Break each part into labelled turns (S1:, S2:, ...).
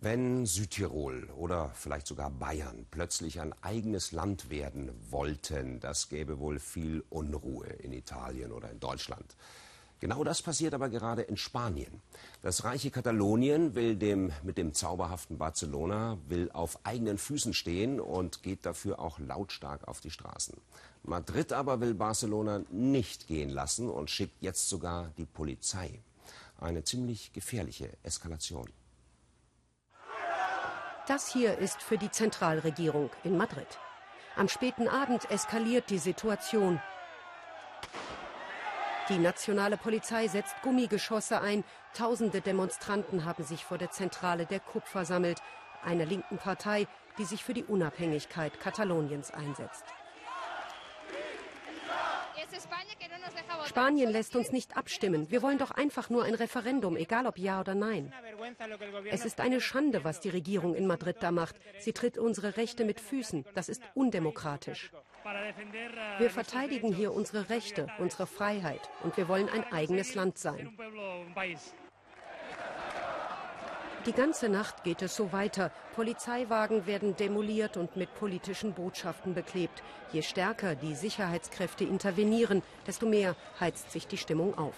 S1: Wenn Südtirol oder vielleicht sogar Bayern plötzlich ein eigenes Land werden wollten, das gäbe wohl viel Unruhe in Italien oder in Deutschland. Genau das passiert aber gerade in Spanien. Das reiche Katalonien will dem, mit dem zauberhaften Barcelona, will auf eigenen Füßen stehen und geht dafür auch lautstark auf die Straßen. Madrid aber will Barcelona nicht gehen lassen und schickt jetzt sogar die Polizei. Eine ziemlich gefährliche Eskalation.
S2: Das hier ist für die Zentralregierung in Madrid. Am späten Abend eskaliert die Situation. Die nationale Polizei setzt Gummigeschosse ein. Tausende Demonstranten haben sich vor der Zentrale der KUP versammelt, einer linken Partei, die sich für die Unabhängigkeit Kataloniens einsetzt. Spanien lässt uns nicht abstimmen. Wir wollen doch einfach nur ein Referendum, egal ob ja oder nein. Es ist eine Schande, was die Regierung in Madrid da macht. Sie tritt unsere Rechte mit Füßen. Das ist undemokratisch. Wir verteidigen hier unsere Rechte, unsere Freiheit und wir wollen ein eigenes Land sein. Die ganze Nacht geht es so weiter. Polizeiwagen werden demoliert und mit politischen Botschaften beklebt. Je stärker die Sicherheitskräfte intervenieren, desto mehr heizt sich die Stimmung auf.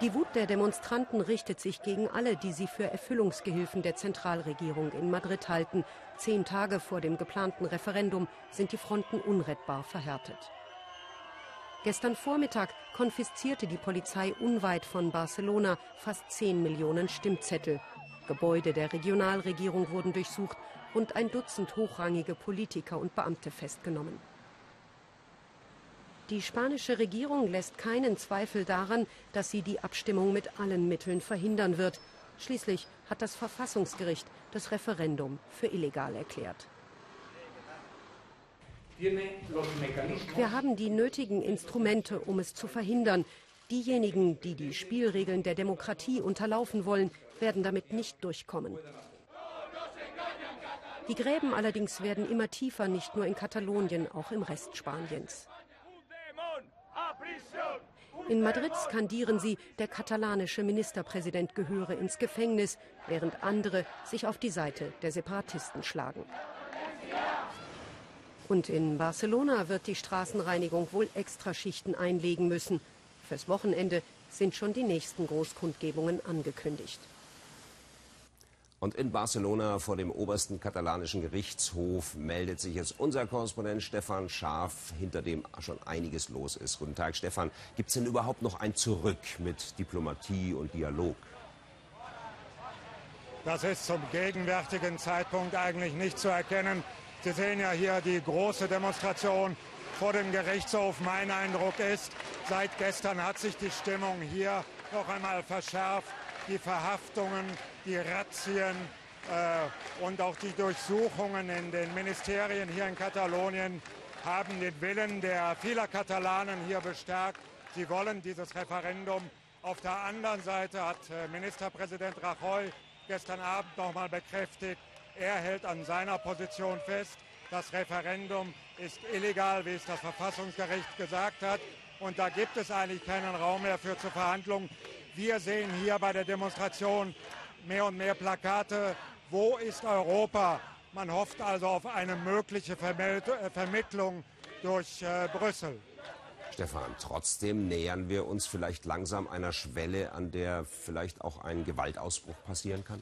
S2: Die Wut der Demonstranten richtet sich gegen alle, die sie für Erfüllungsgehilfen der Zentralregierung in Madrid halten. Zehn Tage vor dem geplanten Referendum sind die Fronten unrettbar verhärtet. Gestern Vormittag konfiszierte die Polizei unweit von Barcelona fast 10 Millionen Stimmzettel. Gebäude der Regionalregierung wurden durchsucht, und ein Dutzend hochrangige Politiker und Beamte festgenommen. Die spanische Regierung lässt keinen Zweifel daran, dass sie die Abstimmung mit allen Mitteln verhindern wird. Schließlich hat das Verfassungsgericht das Referendum für illegal erklärt. Wir haben die nötigen Instrumente, um es zu verhindern. Diejenigen, die die Spielregeln der Demokratie unterlaufen wollen, werden damit nicht durchkommen. Die Gräben allerdings werden immer tiefer, nicht nur in Katalonien, auch im Rest Spaniens. In Madrid skandieren sie, der katalanische Ministerpräsident gehöre ins Gefängnis, während andere sich auf die Seite der Separatisten schlagen. Und in Barcelona wird die Straßenreinigung wohl Extraschichten einlegen müssen. Fürs Wochenende sind schon die nächsten Großkundgebungen angekündigt.
S1: Und in Barcelona vor dem obersten katalanischen Gerichtshof meldet sich jetzt unser Korrespondent Stefan Schaaf, hinter dem schon einiges los ist. Guten Tag, Stefan. Gibt es denn überhaupt noch ein Zurück mit Diplomatie und Dialog?
S3: Das ist zum gegenwärtigen Zeitpunkt eigentlich nicht zu erkennen. Sie sehen ja hier die große Demonstration vor dem Gerichtshof. Mein Eindruck ist, seit gestern hat sich die Stimmung hier noch einmal verschärft. Die Verhaftungen, die Razzien äh, und auch die Durchsuchungen in den Ministerien hier in Katalonien haben den Willen der vieler Katalanen hier bestärkt. Sie wollen dieses Referendum. Auf der anderen Seite hat äh, Ministerpräsident Rajoy gestern Abend noch mal bekräftigt, er hält an seiner Position fest. Das Referendum ist illegal, wie es das Verfassungsgericht gesagt hat. Und da gibt es eigentlich keinen Raum mehr für zur Verhandlung. Wir sehen hier bei der Demonstration mehr und mehr Plakate. Wo ist Europa? Man hofft also auf eine mögliche äh, Vermittlung durch äh, Brüssel.
S1: Stefan, trotzdem nähern wir uns vielleicht langsam einer Schwelle, an der vielleicht auch ein Gewaltausbruch passieren kann?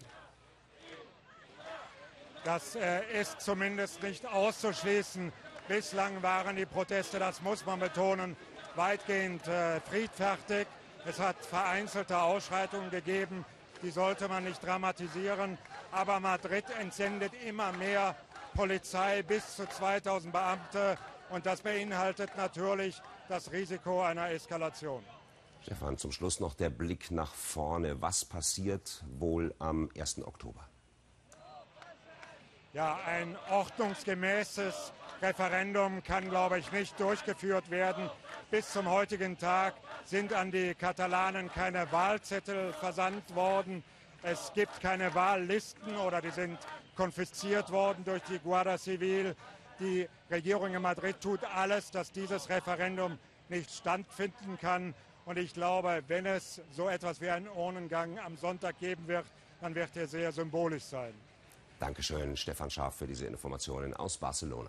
S3: Das äh, ist zumindest nicht auszuschließen. Bislang waren die Proteste, das muss man betonen, weitgehend äh, friedfertig. Es hat vereinzelte Ausschreitungen gegeben, die sollte man nicht dramatisieren. Aber Madrid entsendet immer mehr Polizei, bis zu 2000 Beamte. Und das beinhaltet natürlich das Risiko einer Eskalation.
S1: Stefan, zum Schluss noch der Blick nach vorne. Was passiert wohl am 1. Oktober?
S3: Ja, ein ordnungsgemäßes Referendum kann, glaube ich, nicht durchgeführt werden. Bis zum heutigen Tag sind an die Katalanen keine Wahlzettel versandt worden. Es gibt keine Wahllisten oder die sind konfisziert worden durch die Guardia Civil. Die Regierung in Madrid tut alles, dass dieses Referendum nicht stattfinden kann. Und ich glaube, wenn es so etwas wie einen Urnengang am Sonntag geben wird, dann wird er sehr symbolisch sein.
S1: Dankeschön, Stefan Schaaf, für diese Informationen aus Barcelona.